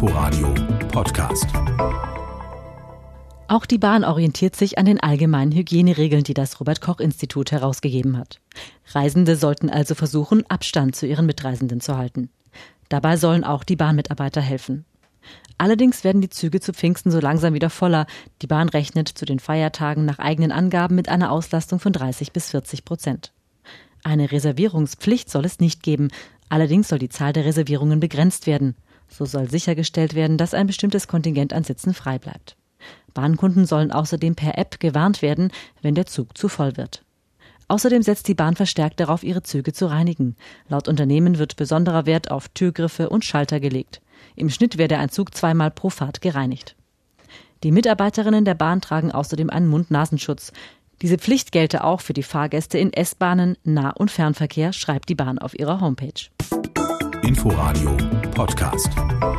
Inforadio Podcast. Auch die Bahn orientiert sich an den allgemeinen Hygieneregeln, die das Robert Koch Institut herausgegeben hat. Reisende sollten also versuchen, Abstand zu ihren Mitreisenden zu halten. Dabei sollen auch die Bahnmitarbeiter helfen. Allerdings werden die Züge zu Pfingsten so langsam wieder voller. Die Bahn rechnet zu den Feiertagen nach eigenen Angaben mit einer Auslastung von 30 bis 40 Prozent. Eine Reservierungspflicht soll es nicht geben. Allerdings soll die Zahl der Reservierungen begrenzt werden. So soll sichergestellt werden, dass ein bestimmtes Kontingent an Sitzen frei bleibt. Bahnkunden sollen außerdem per App gewarnt werden, wenn der Zug zu voll wird. Außerdem setzt die Bahn verstärkt darauf, ihre Züge zu reinigen. Laut Unternehmen wird besonderer Wert auf Türgriffe und Schalter gelegt. Im Schnitt werde ein Zug zweimal pro Fahrt gereinigt. Die Mitarbeiterinnen der Bahn tragen außerdem einen Mund-Nasenschutz. Diese Pflicht gelte auch für die Fahrgäste in S-Bahnen, Nah- und Fernverkehr, schreibt die Bahn auf ihrer Homepage. Inforadio Podcast.